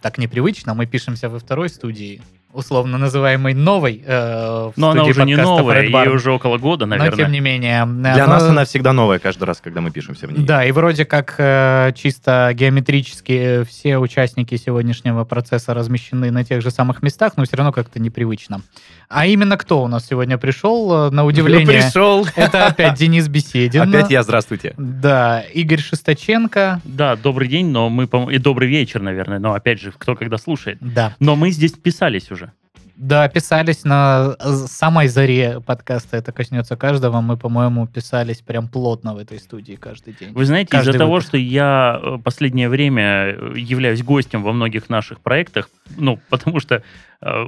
Так непривычно, мы пишемся во второй студии, условно называемой новой. э, в Но она уже не новая, ей уже около года, Но наверное. тем не менее. Для но- нас она всегда новая каждый раз, когда мы пишемся в ней. Да, и вроде как э, чисто геометрически все участники сегодняшнего процесса размещены на тех же самых местах, но все равно как-то непривычно. А именно кто у нас сегодня пришел, э, на удивление? Пришел. Это опять Денис Беседин. Опять я, здравствуйте. Да, Игорь Шесточенко. Да, добрый день, но мы, по- и добрый вечер, наверное, но опять же, кто когда слушает. Да. Но мы здесь писались уже. Да, писались на э, самой заре подкаста «Это коснется каждого». Мы, по-моему, писались прям плотно в этой студии каждый день. Вы знаете, из-за того, что я э, последнее время являюсь гостем во многих наших проектах, ну, потому что, э,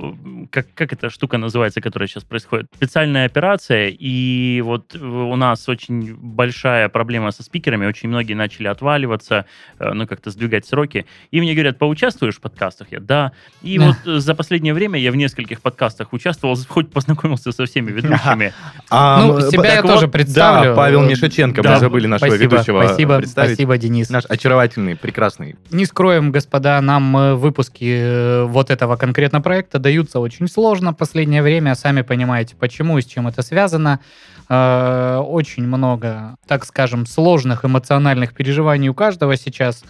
как, как эта штука называется, которая сейчас происходит? Специальная операция, и вот у нас очень большая проблема со спикерами, очень многие начали отваливаться, э, ну, как-то сдвигать сроки, и мне говорят, поучаствуешь в подкастах? Я, да. И Да. вот э, за последнее время я в нескольких подкастах участвовал, хоть познакомился со всеми ведущими. А, Ну, себя я вот, тоже представлю. Да, Павел Мишаченко, Да, мы забыли нашего спасибо, ведущего спасибо, представить. спасибо, Денис. Наш очаровательный, прекрасный. Не скроем, господа, нам выпуски вот этого конкретно проекта даются очень сложно в последнее время. Сами понимаете, почему и с чем это связано. Э, Очень много, так скажем, сложных эмоциональных переживаний у каждого сейчас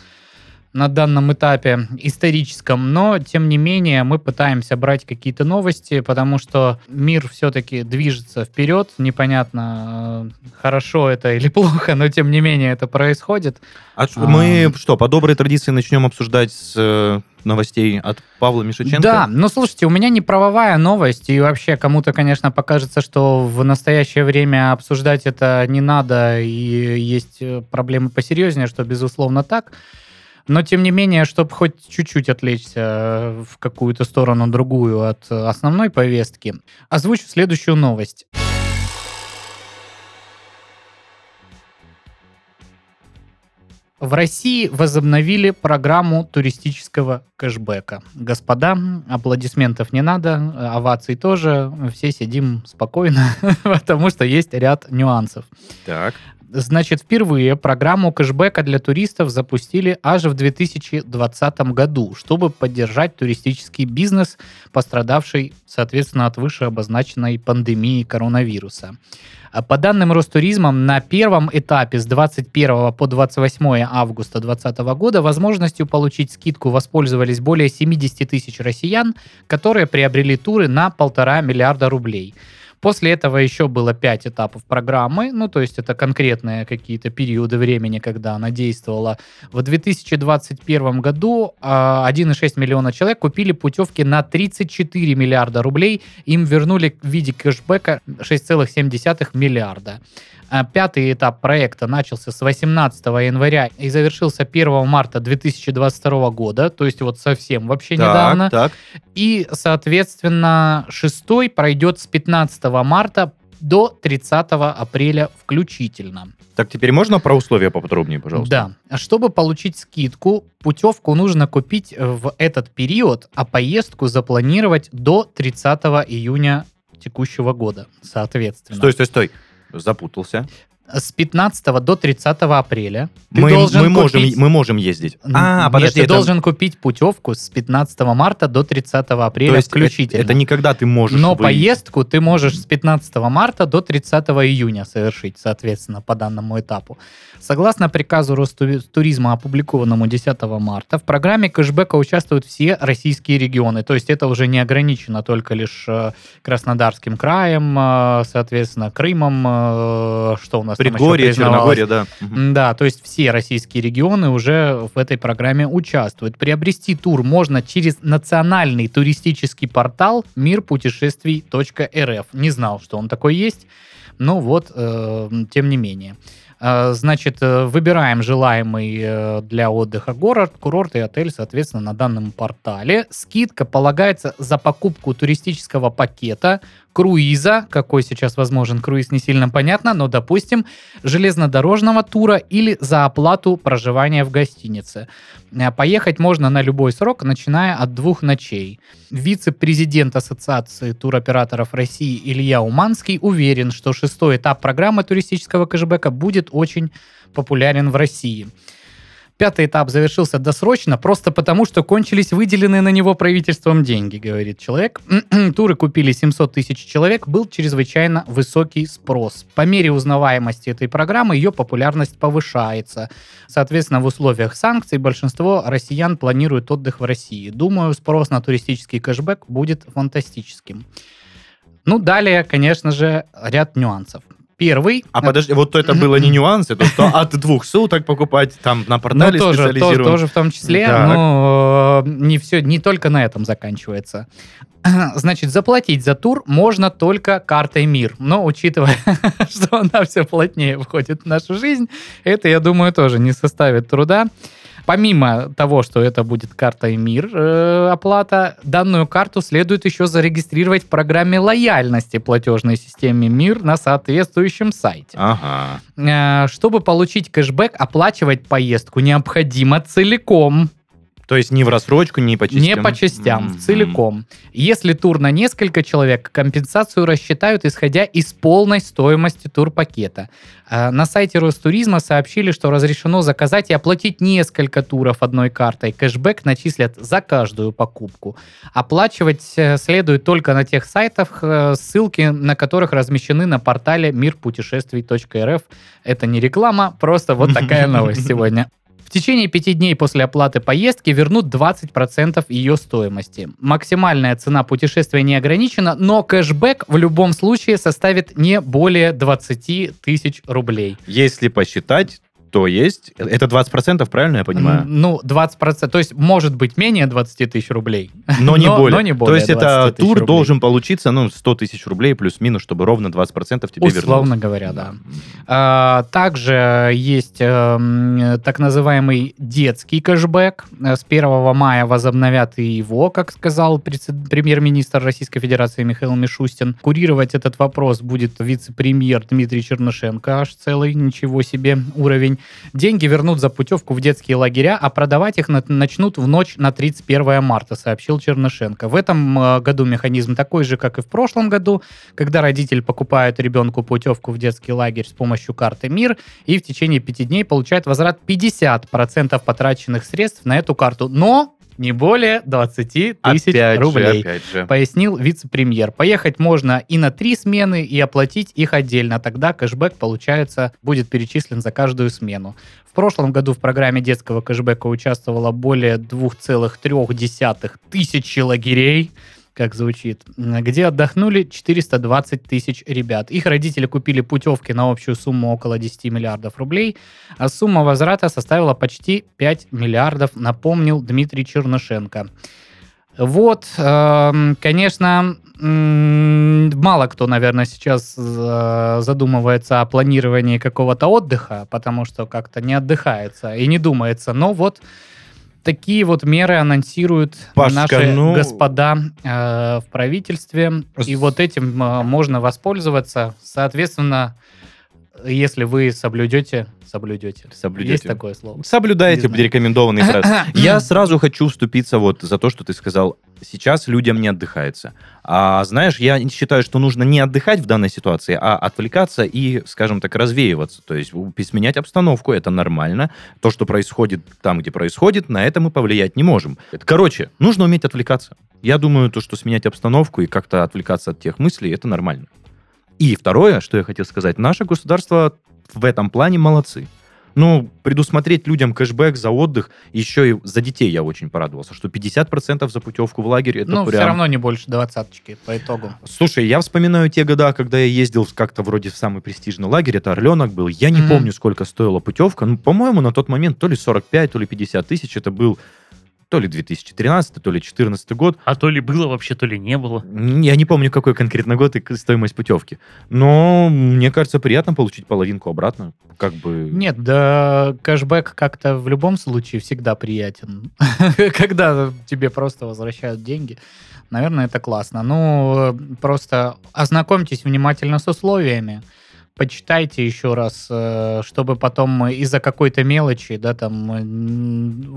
на данном этапе историческом, но тем не менее мы пытаемся брать какие-то новости, потому что мир все-таки движется вперед, непонятно, э, хорошо это или плохо, но тем не менее это происходит. А ш- А. мы что, по доброй традиции начнем обсуждать с э, новостей от Павла Мишаченко? Да, но слушайте, у меня не правовая новость, и вообще кому-то, конечно, покажется, что в настоящее время обсуждать это не надо, и есть э, проблемы посерьезнее, что безусловно так. Но, тем не менее, чтобы хоть чуть-чуть отвлечься э, в какую-то сторону другую от э, основной повестки, озвучу следующую новость. В России возобновили программу туристического кэшбэка. Господа, аплодисментов не надо, оваций тоже. Все сидим спокойно, потому что есть ряд нюансов. Так. Значит, впервые программу кэшбэка для туристов запустили аж в 2020 году, чтобы поддержать туристический бизнес, пострадавший, соответственно, от вышеобозначенной пандемии коронавируса. По данным Ростуризма, на первом этапе с 21 по 28 августа 2020 года возможностью получить скидку воспользовались более 70 тысяч россиян, которые приобрели туры на полтора миллиарда рублей. После этого еще было 5 этапов программы, ну, то есть это конкретные какие-то периоды времени, когда она действовала. В 2021 году а, 1,6 миллиона человек купили путевки на 34 миллиарда рублей, им вернули в виде кэшбэка 6,7 миллиарда. А Пятый этап проекта начался с 18 января и завершился 1 марта 2022 года, то есть вот совсем вообще недавно. Так, так. И, соответственно, шестой пройдет с 15 марта до 30 апреля включительно. Так, теперь можно про условия поподробнее, пожалуйста? Да. Чтобы получить скидку, путевку нужно купить в этот период, а поездку запланировать до 30 июня текущего года, соответственно. Стой, стой, стой. Запутался. С 15 до 30 апреля ты Мы, должен мы, можем, купить- мы можем ездить. А, Нет, подожди, ты это- должен купить путевку с 15 марта до 30 апреля то есть включительно. Это, это не когда ты можешь Но выйти. поездку ты можешь с 15 марта до 30 июня совершить, соответственно, по данному этапу. Согласно приказу Ростуризма, опубликованному 10 марта, в программе кэшбэка участвуют все российские регионы. То есть это уже не ограничено только лишь э, Краснодарским краем, э, соответственно, Крымом, э, что у нас Предгорье? Черногория, да. Мгм. Да, то есть все российские регионы уже в этой программе участвуют. Приобрести тур можно через национальный туристический портал мирпутешествий.рф. Не знал, что он такой есть, но вот, э, тем не менее. Э, Значит, э, выбираем желаемый э, для отдыха город, курорт и отель, соответственно, на данном портале. Скидка полагается за покупку туристического пакета, круиза, какой сейчас возможен круиз, не сильно понятно, но, допустим, железнодорожного тура или за оплату проживания в гостинице. Э, Поехать можно на любой срок, начиная от двух ночей. Вице-президент Ассоциации туроператоров России Илья Уманский уверен, что шестой этап программы туристического кэшбэка будет очень популярен в России. Пятый этап завершился досрочно, просто потому, что кончились выделенные на него правительством деньги, говорит человек. Туры купили 700 тысяч человек, был чрезвычайно высокий спрос. По мере узнаваемости этой программы ее популярность повышается. Соответственно, в условиях санкций большинство россиян планирует отдых в России. Думаю, спрос на туристический кэшбэк будет фантастическим. Ну, далее, конечно же, ряд нюансов. Первый. А подожди, вот это было не нюансы, то что от двух суток покупать там на Ну, портале тоже, тоже, специализированном. тоже в том числе, Так. но э, не все, не только на этом заканчивается. Значит, заплатить за тур можно только картой МИР. Но учитывая, что она все плотнее входит в нашу жизнь, это, я думаю, тоже не составит труда. Помимо того, что это будет картой МИР э, оплата, данную карту следует еще зарегистрировать в программе лояльности платежной системе МИР на соответствующем сайте. Ага. Э, Чтобы получить кэшбэк, оплачивать поездку необходимо целиком, То есть не в рассрочку, не по частям. не по частям, Мгм. целиком. Если тур на несколько человек, компенсацию рассчитают, исходя из полной стоимости турпакета. Э, На сайте Ростуризма сообщили, что разрешено заказать и оплатить несколько туров одной картой. Кэшбэк начислят за каждую покупку. Оплачивать э, следует только на тех сайтах, э, ссылки на которых размещены на портале мирпутешествий.рф. Это не реклама, просто вот такая новость сегодня. В течение пяти дней после оплаты поездки вернут 20% ее стоимости. Максимальная цена путешествия не ограничена, но кэшбэк в любом случае составит не более 20 тысяч рублей. Если посчитать, то есть... Это 20%, правильно я понимаю? Ну, 20%, то есть может быть менее 20 тысяч рублей. Но не Но- более. но не То более есть это 20 тысяч тур рублей. должен получиться, ну, 100 тысяч рублей плюс-минус, чтобы ровно 20% тебе вернулось. Условно говоря, да. А, Также есть эм, так называемый детский кэшбэк. Э, С 1 мая возобновят и его, как сказал премьер-министр Российской Федерации Михаил Мишустин. Курировать этот вопрос будет вице-премьер Дмитрий Чернышенко, аж целый, ничего себе, уровень. Деньги вернут за путевку в детские лагеря, а продавать их на- начнут в ночь на 31 марта, сообщил Чернышенко. В этом э, году механизм такой же, как и в прошлом году, когда родитель покупает ребенку путевку в детский лагерь с помощью карты МИР и в течение пяти дней получает возврат 50% потраченных средств на эту карту, но не более 20 тысяч Опять же, рублей. опять же. Пояснил вице-премьер. Поехать можно и на три смены, и оплатить их отдельно. Тогда кэшбэк, получается, будет перечислен за каждую смену. В прошлом году в программе детского кэшбэка участвовало более 2,3 тысячи лагерей как звучит, где отдохнули 420 тысяч ребят. Их родители купили путевки на общую сумму около 10 миллиардов рублей, а сумма возврата составила почти 5 миллиардов, напомнил Дмитрий Чернышенко. Вот, эм, конечно, мало кто, наверное, сейчас э, задумывается о планировании какого-то отдыха, потому что как-то не отдыхается и не думается. Но вот такие вот меры анонсируют Пашка, наши ну- господа э, в правительстве. И вот этим э, можно воспользоваться. Соответственно, если вы соблюдете, соблюдете. Соблюдете. Есть такое слово? Соблюдаете рекомендованные фразы. Я сразу хочу вступиться вот за то, что ты сказал. Сейчас людям не отдыхается. А знаешь, я считаю, что нужно не отдыхать в данной ситуации, а отвлекаться и, скажем так, развеиваться. То есть сменять обстановку, это нормально. То, что происходит там, где происходит, на это мы повлиять не можем. Короче, нужно уметь отвлекаться. Я думаю, то, что сменять обстановку и как-то отвлекаться от тех мыслей, это нормально. И второе, что я хотел сказать, наше государство в этом плане молодцы. Ну, предусмотреть людям кэшбэк за отдых, еще и за детей я очень порадовался, что 50% за путевку в лагерь, это ну, прям... все равно не больше двадцаточки по итогу. Слушай, я вспоминаю те года, когда я ездил как-то вроде в самый престижный лагерь, это Орленок был, я не Мгм. помню, сколько стоила путевка, ну, по-моему, на тот момент то ли 45, то ли 50 тысяч, это был то ли 2013, то ли 2014 год. А то ли было вообще, то ли не было. Я не помню, какой конкретно год и стоимость путевки. Но мне кажется, приятно получить половинку обратно. Как бы... Нет, да кэшбэк как-то в любом случае всегда приятен. Когда тебе просто возвращают деньги. Наверное, это классно. Ну, просто ознакомьтесь внимательно с условиями почитайте еще раз, э, чтобы потом из-за какой-то мелочи, да, там,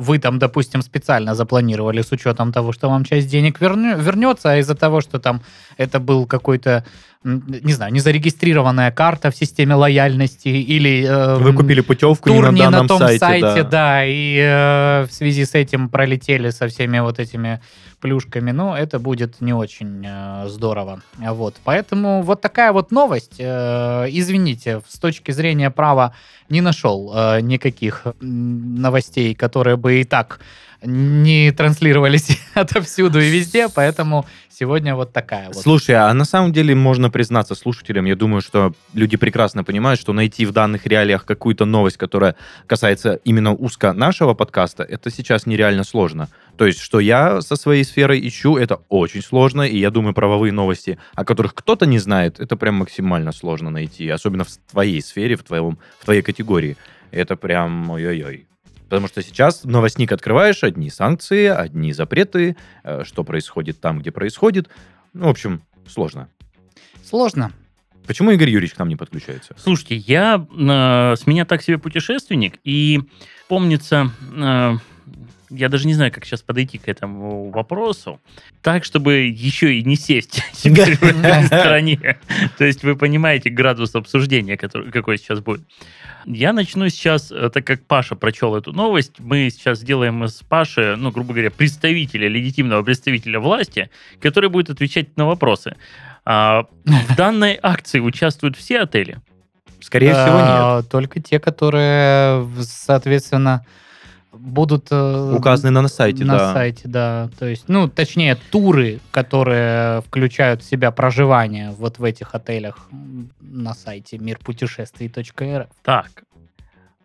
вы там, допустим, специально запланировали с учетом того, что вам часть денег вернется, а из-за того, что там это был какой-то не знаю, незарегистрированная карта в системе лояльности или... Э, Вы купили путевку тур не на данном на том сайте, сайте да. да, и э, в связи с этим пролетели со всеми вот этими плюшками, ну, это будет не очень э, здорово. Вот, поэтому вот такая вот новость. Э, извините, с точки зрения права не нашел э, никаких новостей, которые бы и так не транслировались отовсюду и везде, поэтому сегодня вот такая вот. Слушай, а на самом деле можно признаться слушателям, я думаю, что люди прекрасно понимают, что найти в данных реалиях какую-то новость, которая касается именно узко нашего подкаста, это сейчас нереально сложно. То есть, что я со своей сферой ищу, это очень сложно, и я думаю, правовые новости, о которых кто-то не знает, это прям максимально сложно найти, особенно в твоей сфере, в, твоем, в твоей категории. Это прям ой-ой-ой. Потому что сейчас новостник открываешь, одни санкции, одни запреты, э, что происходит там, где происходит. Ну, в общем, сложно. Сложно. Почему Игорь Юрьевич к нам не подключается? Слушайте, я э, с меня так себе путешественник, и помнится, э, я даже не знаю, как сейчас подойти к этому вопросу, так, чтобы еще и не сесть в этой стороне. То есть вы понимаете градус обсуждения, который, какой сейчас будет. Я начну сейчас, э, так как Паша прочел эту новость, мы сейчас сделаем из Паши, ну, грубо говоря, представителя, легитимного представителя власти, который будет отвечать на вопросы. А, в данной акции участвуют все отели? Скорее всего, а, нет. Только те, которые, соответственно, будут э, указаны на сайте, на да. сайте, да. То есть, ну, точнее, туры, которые включают в себя проживание вот в этих отелях на сайте мирпутешествий.рф. Так.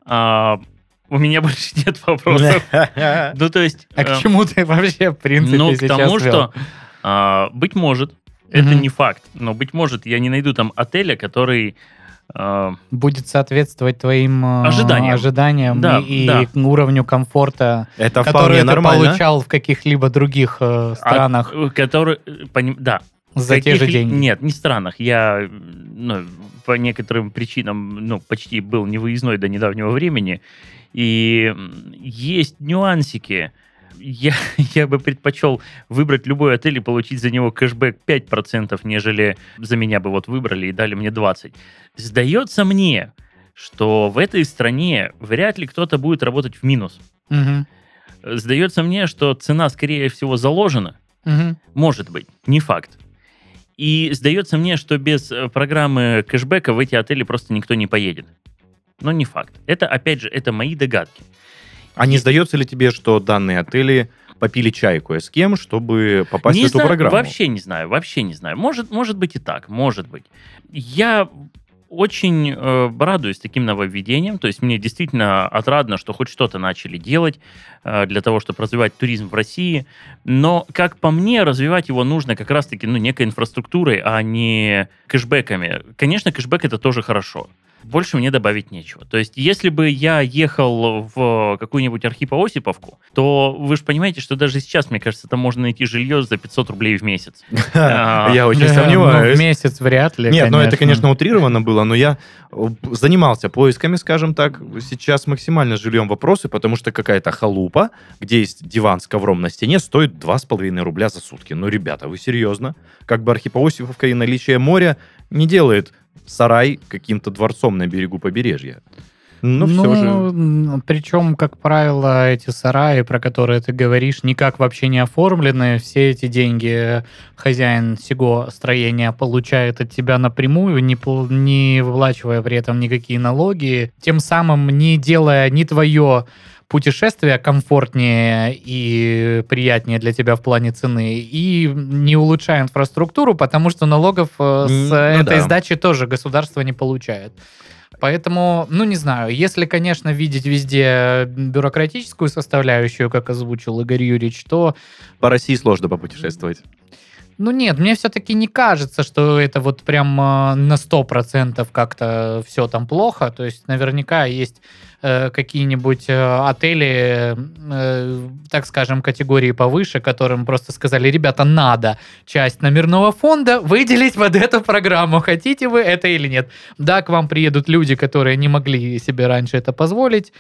А, у меня больше нет вопросов. ну, то есть... А к э, чему ты вообще, в принципе, Ну, к тому, что, а, быть может, это не факт, но, быть может, я не найду там отеля, который будет соответствовать твоим а, ожиданиям, ожиданиям да, и, да. уровню комфорта, Это который ты нормально. получал в каких-либо других э, странах. А, который, поним, да. За каких, те же деньги. Нет, не странах. Я ну, по некоторым причинам ну, почти был невыездной до недавнего времени. И есть нюансики я, я бы предпочел выбрать любой отель и получить за него кэшбэк 5%, нежели за меня бы вот выбрали и дали мне 20%. Сдается мне, что в этой стране вряд ли кто-то будет работать в минус. Угу. Сдается мне, что цена, скорее всего, заложена. Угу. Может быть, не факт. И сдается мне, что без э, программы кэшбэка в эти отели просто никто не поедет. Но не факт. Это, опять же, это мои догадки. А не сдается ли тебе, что данные отели попили чай кое с кем, чтобы попасть не в эту знаю, программу? Вообще не знаю, вообще не знаю. Может, может быть и так, может быть. Я очень э, радуюсь таким нововведением. То есть мне действительно отрадно, что хоть что-то начали делать э, для того, чтобы развивать туризм в России. Но, как по мне, развивать его нужно как раз-таки ну, некой инфраструктурой, а не кэшбэками. Конечно, кэшбэк это тоже хорошо больше мне добавить нечего. То есть, если бы я ехал в какую-нибудь Архипо-Осиповку, то вы же понимаете, что даже сейчас, мне кажется, там можно найти жилье за 500 рублей в месяц. А, я очень сомневаюсь. В месяц вряд ли, Нет, ну это, конечно, утрировано было, но я э, занимался поисками, скажем так. Сейчас максимально с жильем вопросы, потому что какая-то халупа, где есть диван с ковром на стене, стоит 2,5 рубля за сутки. Ну, ребята, вы серьезно? Как бы Архипо-Осиповка и наличие моря не делает сарай каким-то дворцом на берегу побережья. Но ну, все же. Причем, как правило, эти сараи, про которые ты говоришь, никак вообще не оформлены. Все эти деньги хозяин всего строения получает от тебя напрямую, не, не выплачивая при этом никакие налоги, тем самым не делая ни твое путешествие комфортнее и приятнее для тебя в плане цены, и не улучшая инфраструктуру, потому что налогов э, с ну, этой да. сдачи тоже государство не получает. Поэтому, ну, не знаю, если, конечно, видеть везде бюрократическую составляющую, как озвучил Игорь Юрьевич, то По России сложно попутешествовать. Ну нет, мне все-таки не кажется, что это вот прям э, на 100% как-то все там плохо. То есть наверняка есть э, какие-нибудь э, отели, э, так скажем, категории повыше, которым просто сказали, ребята, надо часть номерного фонда выделить под эту программу. Хотите вы это или нет? Да, к вам приедут люди, которые не могли себе раньше это позволить.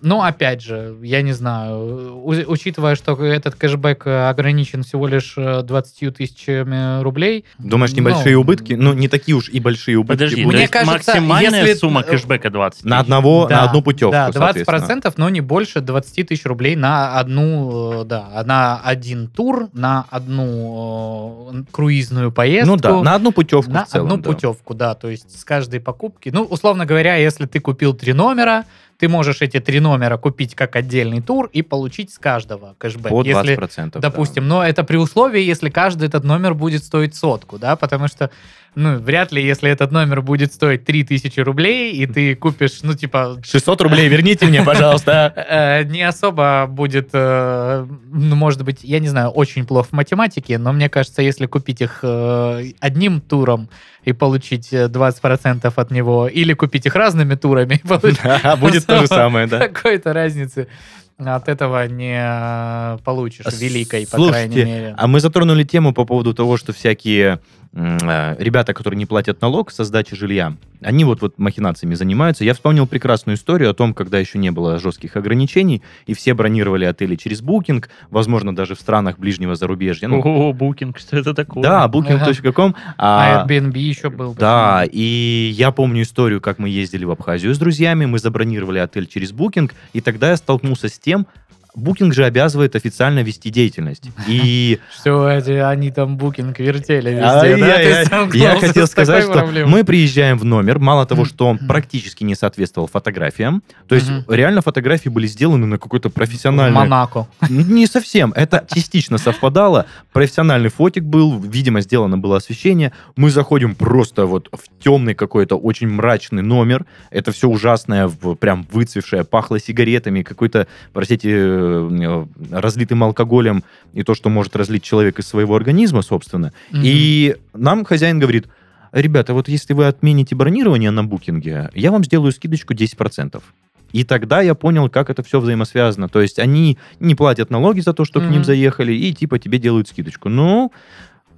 Но опять же, я не знаю, учитывая, что этот кэшбэк э, ограничен всего лишь э, 20 тысячами рублей. Думаешь, небольшие ну, убытки? Ну, не такие уж и большие убытки. Подожди, будут. то Мне есть кажется, максимальная если- сумма кэшбэка 20 на тысяч. одного, Да, на одну путевку, Да, 20%, соответственно. но не больше 20 тысяч рублей на одну, э, да, на один тур, на одну э, круизную поездку. Ну да, на одну путевку на в целом. одну да. путевку, да, то есть с каждой покупки. Ну, условно говоря, если ты купил три номера, ты можешь эти три номера купить как отдельный тур и получить с каждого кэшбэк. По Если, 20%. да. допустим, но это при условии, если каждый этот номер будет стоить сотку, да, потому что, ну, вряд ли, если этот номер будет стоить 3000 рублей, и ты купишь, ну, типа, 600 рублей верните мне, пожалуйста. э, не особо будет, э, ну, может быть, я не знаю, очень плохо в математике, но мне кажется, если купить их э, одним туром и получить э, 20% от него, или купить их разными турами Будет то же самое, да. какой-то разницы, от этого не э, получишь великой, по крайней мере. А мы затронули тему по поводу того, что всякие э, ребята, которые не платят налог со сдачи жилья, они вот, вот махинациями занимаются. Я вспомнил прекрасную историю о том, когда еще не было жестких ограничений, и все бронировали отели через Booking, возможно, даже в странах ближнего зарубежья. Ну, Ого, букинг, что это такое? да, booking.com. А а, Airbnb еще был. Да, и я помню историю, как мы ездили в Абхазию с друзьями, мы забронировали отель через Booking, и тогда я столкнулся с тем, Booking же обязывает официально вести деятельность. И Все эти, они там букинг вертели везде. Ты столкнулся Я хотел сказать, что мы приезжаем в номер, мало того, что он практически не соответствовал фотографиям, то есть реально фотографии были сделаны на какой-то профессиональный... Монако. Не совсем, это частично совпадало. Профессиональный фотик был, видимо, сделано было освещение. Мы заходим просто вот в темный какой-то очень мрачный номер. Это все ужасное, прям выцвевшее, пахло сигаретами, какой-то, простите, э, разлитым алкоголем и то, что может разлить человек из своего организма, собственно. И нам хозяин говорит, ребята, вот если вы отмените бронирование на букинге, я вам сделаю скидочку 10%. И тогда я понял, как это все взаимосвязано. То есть они не платят налоги за то, что к ним заехали, и типа тебе делают скидочку. Ну,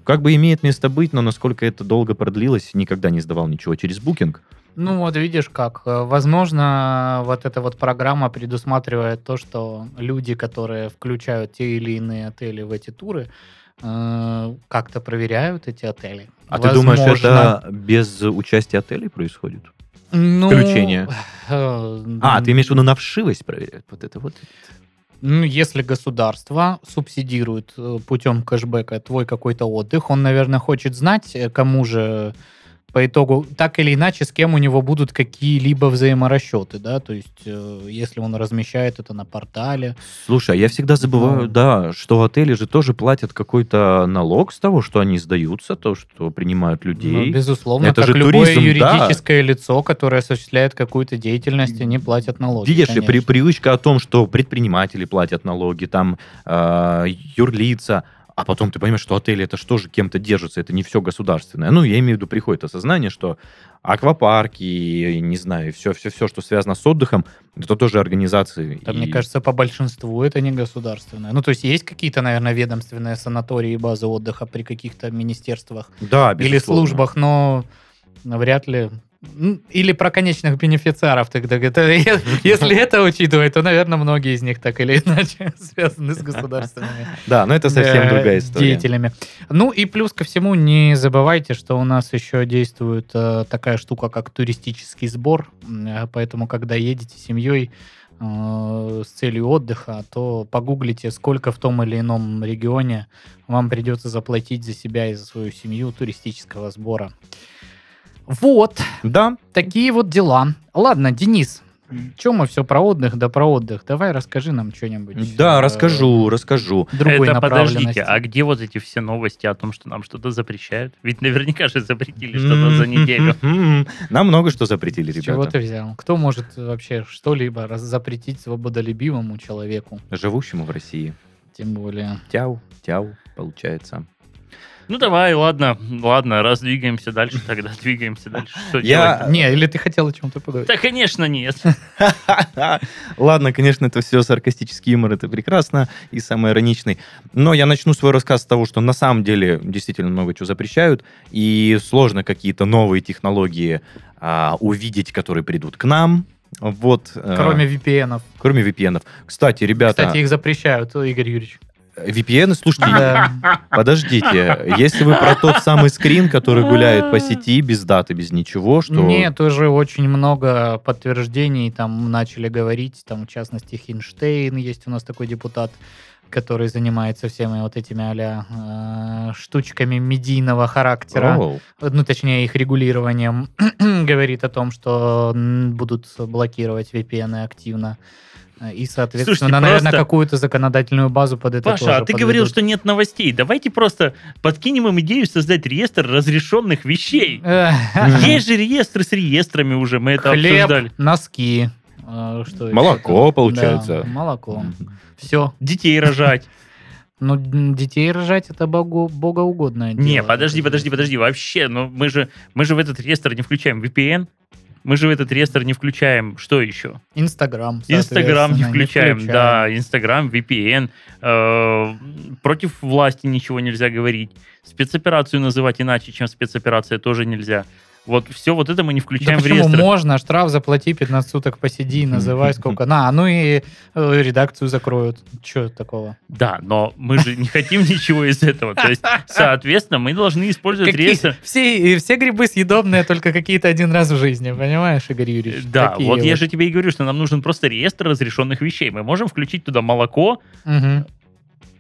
как бы имеет место быть, но насколько это долго продлилось, никогда не сдавал ничего через букинг. Ну вот видишь как. Э, Возможно, вот эта вот программа предусматривает то, что люди, которые включают те или иные отели в эти туры, э, как-то проверяют эти отели. А ты думаешь, Возможно. это без участия отелей происходит? Ну, включение? э, А, ты имеешь в виду на вшивость проверяют? Вот это вот. Ну, если государство субсидирует путем кэшбэка твой какой-то отдых, он, наверное, хочет знать, кому же по итогу, так или иначе, с кем у него будут какие-либо взаиморасчеты, да, то есть, э, если он размещает это на портале. Слушай, а я всегда забываю, Ну. да, что отели же тоже платят какой-то налог с того, что они сдаются, то, что принимают Ну, людей. безусловно, Это как же любое туризм, да. юридическое лицо, которое осуществляет какую-то деятельность, они платят налоги. Видишь, и при, конечно. привычка о том, что предприниматели платят налоги, там э, юрлица, а потом ты понимаешь, что отели это что же кем-то держится, это не все государственное. Ну, я имею в виду, приходит осознание, что аквапарки, не знаю, все, все, все, что связано с отдыхом, это тоже организации. Да, И- мне кажется, по большинству это не государственное. Ну, то есть есть какие-то, наверное, ведомственные санатории и базы отдыха при каких-то министерствах да, или службах, но вряд ли. Или про конечных бенефициаров тогда. Это, если это учитывать, то, наверное, многие из них так или иначе связаны с государственными Да, но это совсем э, другая история. деятелями. Ну и плюс ко всему, не забывайте, что у нас еще действует э, такая штука, как туристический сбор. Э, Поэтому, когда едете семьей с целью отдыха, то погуглите, сколько в том или ином регионе вам придется заплатить за себя и за свою семью туристического сбора. Вот, Да, такие вот дела. Ладно, Денис, Чем мы все про отдых, да про отдых? Давай расскажи нам что-нибудь. Да, э, расскажу, расскажу. Другой Это подождите, а где вот эти все новости о том, что нам что-то запрещают? Ведь наверняка же запретили что-то за неделю. Нам много что запретили, С чего ребята. ты взял? Кто может вообще что-либо раз- запретить свободолюбивому человеку? Живущему в России. Тем более. Тяу, тяу, получается. Ну давай, ладно, ладно, раз двигаемся дальше, тогда двигаемся дальше. Что Я- делать? Не, или ты хотел о чем-то поговорить? Да, конечно, нет. Ладно, конечно, это все саркастический юмор, это прекрасно и самый ироничный. Но я начну свой рассказ с того, что на самом деле действительно много чего запрещают, и сложно какие-то новые технологии а, увидеть, которые придут к нам. Вот, э, Кроме VPN-ов. кроме VPN. Кстати, ребята, Кстати, их запрещают, Игорь Юрьевич. VPN, слушайте, Да. подождите, если вы про тот самый скрин, который гуляет по сети без даты, без ничего, что... Нет, уже очень много подтверждений там начали говорить, там в частности Хинштейн есть у нас такой депутат, который занимается всеми вот этими а штучками медийного характера, Оу. ну точнее их регулированием, говорит о том, что будут блокировать VPN активно. И, соответственно, Слушайте, наверное, просто- какую-то законодательную базу под это Паша, тоже а ты говорил, подведут. что нет новостей. Давайте просто подкинем им идею создать реестр разрешенных вещей. Эх, Есть же реестры с реестрами уже, мы это Хлеб, обсуждали. носки. э, Что Молоко, получается. Да, молоко. Все. Детей рожать. Ну, детей рожать это богу, богоугодное дело. Не, подожди, подожди, подожди. Вообще, ну мы же, мы же в этот реестр не включаем VPN. Мы же в этот реестр не включаем, что еще? Инстаграм. Инстаграм не соответственно, включаем, да, Инстаграм, VPN. э, против власти ничего нельзя говорить. Спецоперацию называть иначе, чем спецоперация, тоже нельзя. Вот все вот это мы не Да включаем в почему реестр. можно? Штраф заплати, 15 суток посиди, называй сколько. На, ну и э, редакцию закроют. Че такого? Да, но мы же не хотим ничего из этого. То есть, соответственно, мы должны использовать реестр. все, все грибы съедобные только какие-то один раз в жизни, понимаешь, Игорь Юрьевич? Да, вот я же тебе и говорю, что нам нужен просто реестр разрешенных вещей. Мы можем включить туда молоко.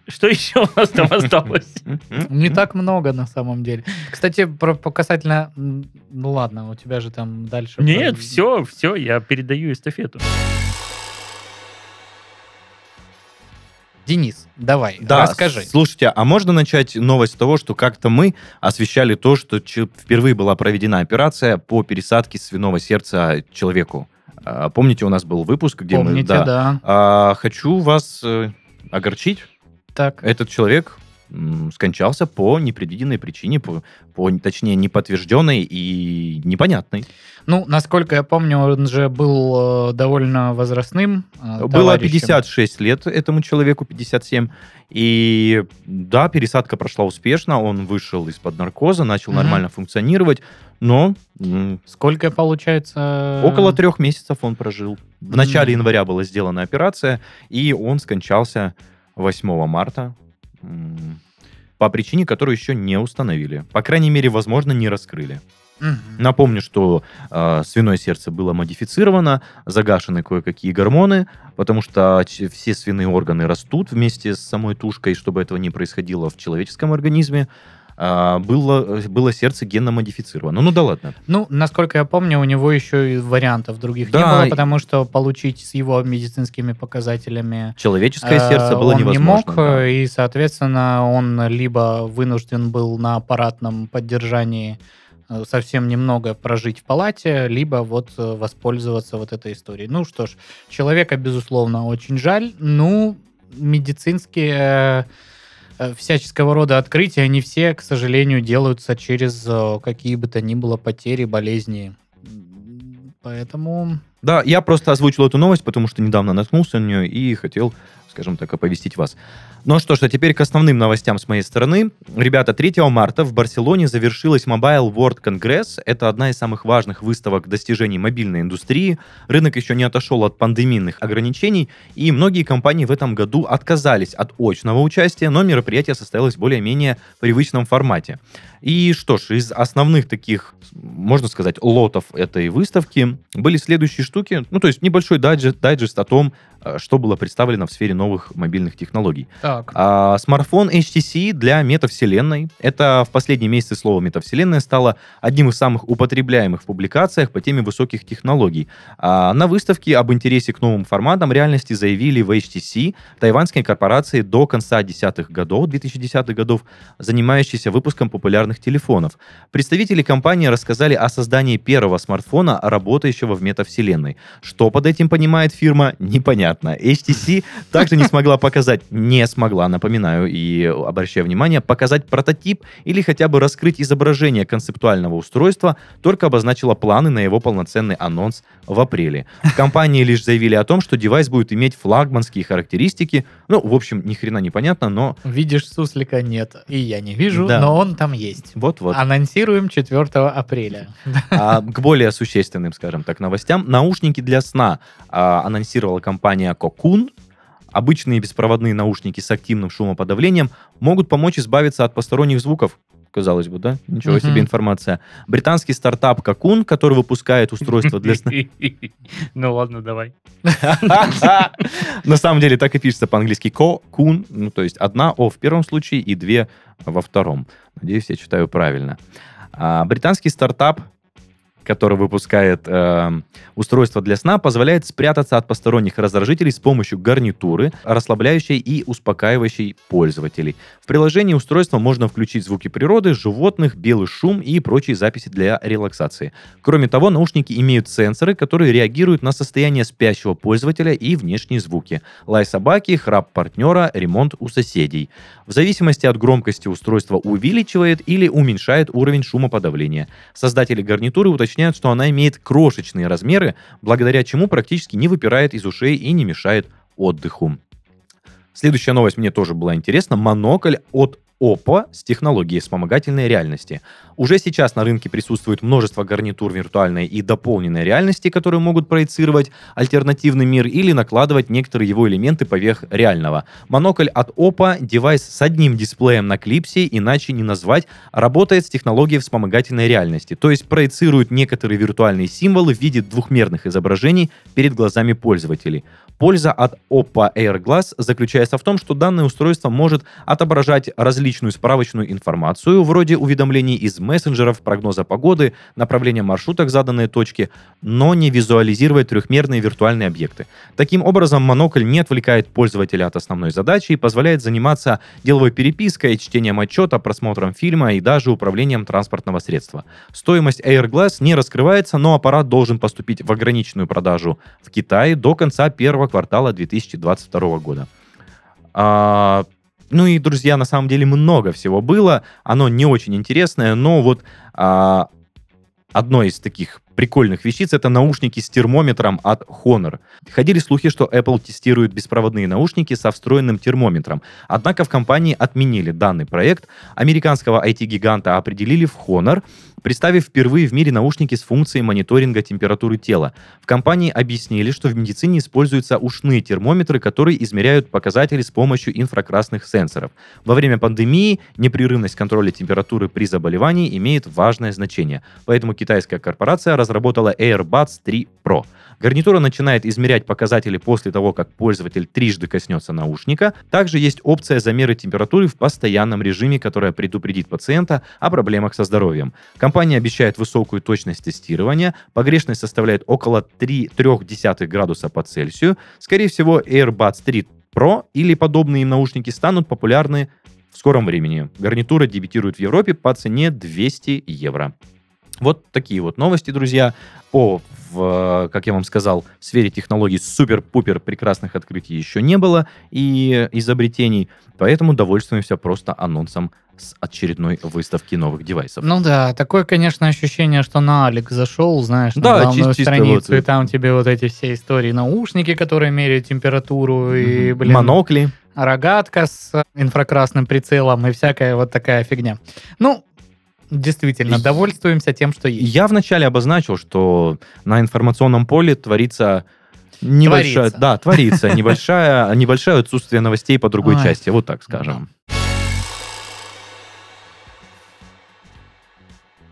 Что еще у нас там осталось? Не так много на самом деле. Кстати, про, по касательно... Ну ладно, у тебя же там дальше... Нет, про- все, все, я передаю эстафету. Денис, давай, Да, расскажи. слушайте, а можно начать новость с того, что как-то мы освещали то, что впервые была проведена операция по пересадке свиного сердца человеку. А, Помните, у нас был выпуск, где мы... Помните, да. да. А, хочу вас э, огорчить. Так. Этот человек скончался по непредвиденной причине, по, по, точнее, неподтвержденной и непонятной. Ну, насколько я помню, он же был э, довольно возрастным. э, Было товарищем. 56 лет этому человеку, 57. И да, пересадка прошла успешно, он вышел из-под наркоза, начал Мгм. нормально функционировать, но Сколько получается? около трех месяцев он прожил. В начале января была сделана операция, и он скончался 8 марта по причине, которую еще не установили. По крайней мере, возможно, не раскрыли. Мгм. Напомню, что э, свиное сердце было модифицировано, загашены кое-какие гормоны, потому что все свиные органы растут вместе с самой тушкой, чтобы этого не происходило в человеческом организме. А, было, было сердце генно модифицировано. Ну да ладно. Ну, насколько я помню, у него еще и вариантов других Да, не было, потому что получить с его медицинскими показателями Человеческое э, сердце было он невозможно. не мог, да. э, и, соответственно, он либо вынужден был на аппаратном поддержании э, совсем немного прожить в палате, либо вот воспользоваться вот этой историей. Ну что ж, человека, безусловно, очень жаль. Ну, медицинские всяческого рода открытия, они все, к сожалению, делаются через э, какие бы то ни было потери, болезни. Поэтому Да, я просто озвучил эту новость, потому что недавно наткнулся на нее и хотел, скажем так, оповестить вас. Ну что ж, а теперь к основным новостям с моей стороны. Ребята, 3 марта в Барселоне завершилась Mobile World Congress. Это одна из самых важных выставок достижений мобильной индустрии. Рынок еще не отошел от пандемийных ограничений, и многие компании в этом году отказались от очного участия, но мероприятие состоялось в более-менее привычном формате. И что ж, из основных таких, можно сказать, лотов этой выставки были следующие штуки. Ну, то есть небольшой дайджест, дайджест о том, что было представлено в сфере новых мобильных технологий. Так. А, смартфон HTC для метавселенной. Это в последние месяцы слово метавселенная стало одним из самых употребляемых в публикациях по теме высоких технологий. А, на выставке об интересе к новым форматам реальности заявили в HTC, тайваньской корпорации до конца десятых годов, 2010-х годов, занимающейся выпуском популярных телефонов. Представители компании рассказали о создании первого смартфона, работающего в метавселенной. Что под этим понимает фирма, непонятно. HTC также не смогла показать, не смогла, напоминаю и обращаю внимание, показать прототип или хотя бы раскрыть изображение концептуального устройства, только обозначила планы на его полноценный анонс в апреле. В компании лишь заявили о том, что девайс будет иметь флагманские характеристики. Ну, в общем, ни хрена непонятно, но Видишь, суслика нет. И я не вижу, Да. но он там есть. вот-вот. Анонсируем 4 апреля. А, к более существенным, скажем так, новостям. Наушники для сна а, анонсировала компания Cocoon. Обычные беспроводные наушники с активным шумоподавлением могут помочь избавиться от посторонних звуков. Казалось бы, да? Ничего себе информация. Британский стартап Cocoon, который выпускает устройство для сна... Ну ладно, давай. На самом деле так и пишется по-английски Cocoon. Ну, то есть одна О в первом случае и две во втором. Надеюсь, я читаю правильно. А, Британский стартап который выпускает э, устройство для сна, позволяет спрятаться от посторонних раздражителей с помощью гарнитуры, расслабляющей и успокаивающей пользователей. В приложении устройства можно включить звуки природы, животных, белый шум и прочие записи для релаксации. Кроме того, наушники имеют сенсоры, которые реагируют на состояние спящего пользователя и внешние звуки. Лай собаки, храп партнера, ремонт у соседей. В зависимости от громкости устройство увеличивает или уменьшает уровень шумоподавления. Создатели гарнитуры уточняют, что она имеет крошечные размеры, благодаря чему практически не выпирает из ушей и не мешает отдыху. Следующая новость мне тоже была интересна. Монокль от Oppo с технологией вспомогательной реальности. Уже сейчас на рынке присутствует множество гарнитур виртуальной и дополненной реальности, которые могут проецировать альтернативный мир или накладывать некоторые его элементы поверх реального. Монокль от Oppo, девайс с одним дисплеем на клипсе, иначе не назвать, работает с технологией вспомогательной реальности, то есть проецирует некоторые виртуальные символы в виде двухмерных изображений перед глазами пользователей. Польза от Oppo Air Glass заключается в том, что данное устройство может отображать различную справочную информацию, вроде уведомлений из мессенджеров, прогноза погоды, направления маршрута к заданной точке, но не визуализировать трехмерные виртуальные объекты. Таким образом, монокль не отвлекает пользователя от основной задачи и позволяет заниматься деловой перепиской, чтением отчета, просмотром фильма и даже управлением транспортного средства. Стоимость Air Glass не раскрывается, но аппарат должен поступить в ограниченную продажу в Китае до конца первого квартала 2022 года. А, ну и, друзья, на самом деле много всего было. Оно не очень интересное, но вот а, одно из таких прикольных вещиц это наушники с термометром от Honor. Ходили слухи, что Apple тестирует беспроводные наушники со встроенным термометром. Однако в компании отменили данный проект. Американского IT-гиганта определили в Honor, представив впервые в мире наушники с функцией мониторинга температуры тела. В компании объяснили, что в медицине используются ушные термометры, которые измеряют показатели с помощью инфракрасных сенсоров. Во время пандемии непрерывность контроля температуры при заболевании имеет важное значение. Поэтому китайская корпорация разработала AirBuds 3 Pro. Гарнитура начинает измерять показатели после того, как пользователь трижды коснется наушника. Также есть опция замеры температуры в постоянном режиме, которая предупредит пациента о проблемах со здоровьем. Компания обещает высокую точность тестирования. Погрешность составляет около 3,3 градуса по Цельсию. Скорее всего, AirBuds 3 Pro или подобные им наушники станут популярны в скором времени. Гарнитура дебютирует в Европе по цене 200 евро. Вот такие вот новости, друзья, по, в, как я вам сказал, сфере технологий супер-пупер прекрасных открытий еще не было и изобретений, поэтому довольствуемся просто анонсом с очередной выставки новых девайсов. Ну да, такое, конечно, ощущение, что на Алик зашел, знаешь, на Да, главную чис- страницу, вот, и там тебе вот эти все истории, наушники, которые меряют температуру, и, Мгм. блин, Монокли. рогатка с инфракрасным прицелом и всякая вот такая фигня. Ну, действительно, И- довольствуемся тем, что есть. Я вначале обозначил, что на информационном поле творится небольшая, Творится. да, творится небольшая, небольшое отсутствие новостей по другой Ой. части, вот так скажем.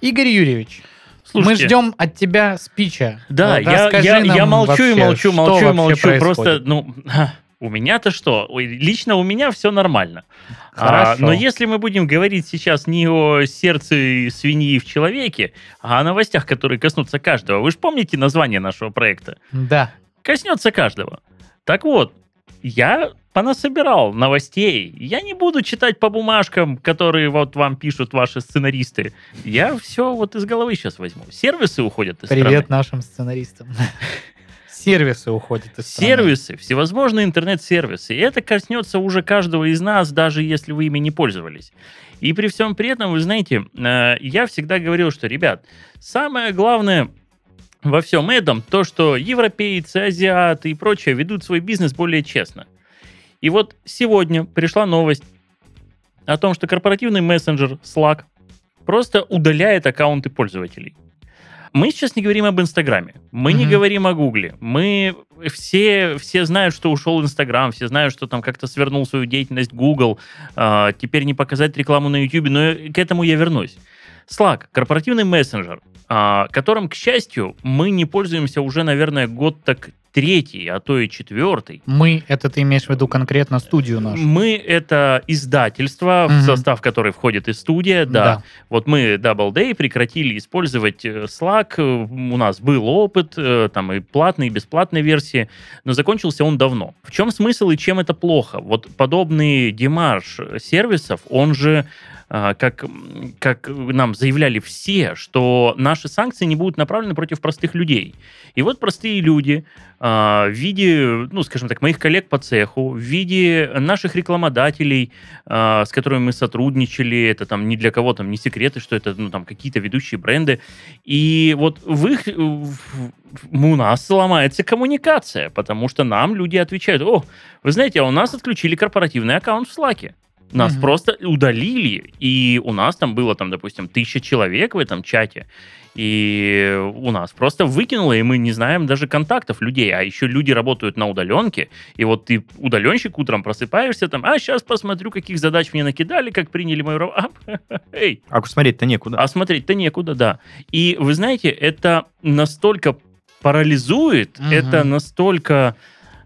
Игорь Юрьевич, мы Слушайте, ждем от тебя спича. Да, я, я, я молчу и молчу, молчу и молчу. Просто, ну, у меня-то что? Лично у меня все нормально. А, Хорошо. но если мы будем говорить сейчас не о сердце свиньи в человеке, а о новостях, которые коснутся каждого. Вы же помните название нашего проекта? Да. Коснется каждого. Так вот, я понасобирал новостей. Я не буду читать по бумажкам, которые вот вам пишут ваши сценаристы. Я все вот из головы сейчас возьму. Сервисы уходят из страны. Привет нашим сценаристам. Сервисы уходят из страны. Сервисы, всевозможные интернет-сервисы. И это коснется уже каждого из нас, даже если вы ими не пользовались. И при всем при этом, вы знаете, э, я всегда говорил, что, ребят, самое главное во всем этом то, что европейцы, азиаты и прочее ведут свой бизнес более честно. И вот сегодня пришла новость о том, что корпоративный мессенджер Slack просто удаляет аккаунты пользователей. Мы сейчас не говорим об Инстаграме, мы не Мгм. говорим о Гугле. Мы все, все знают, что ушел Инстаграм, все знают, что там как-то свернул свою деятельность Google, а, теперь не показать рекламу на YouTube, но к этому я вернусь. Slack, корпоративный мессенджер, которым, к счастью, мы не пользуемся уже, наверное, год так третий, а то и четвертый. Мы, это ты имеешь в виду конкретно студию нашу? Мы это издательство, в Мгм. состав которой входит и студия, да. Вот мы Double Day прекратили использовать э, Slack. У нас был опыт, э, там и платной, и бесплатной версии, но закончился он давно. В чем смысл и чем это плохо? Вот подобный демарш сервисов, он же а, как, м, как нам заявляли все, что наши санкции не будут направлены против простых людей. И вот простые люди а, в виде, ну, скажем так, моих коллег по цеху, в виде наших рекламодателей, а, с которыми мы сотрудничали, это там ни для кого там не секреты, что это, ну, там какие-то ведущие бренды. И вот в их, в- у нас ломается коммуникация, потому что нам люди отвечают, о, вы знаете, а у нас отключили корпоративный аккаунт в Slack. Нас Мгм. просто удалили, и у нас там было, там, допустим, тысяча человек в этом чате, и у нас просто выкинуло, и мы не знаем даже контактов людей, а еще люди работают на удаленке, и вот ты удаленщик утром просыпаешься, там, а сейчас посмотрю, каких задач мне накидали, как приняли мою работу. Эй, А смотреть-то некуда. а смотреть-то некуда, да. И вы знаете, это настолько парализует, это настолько, а,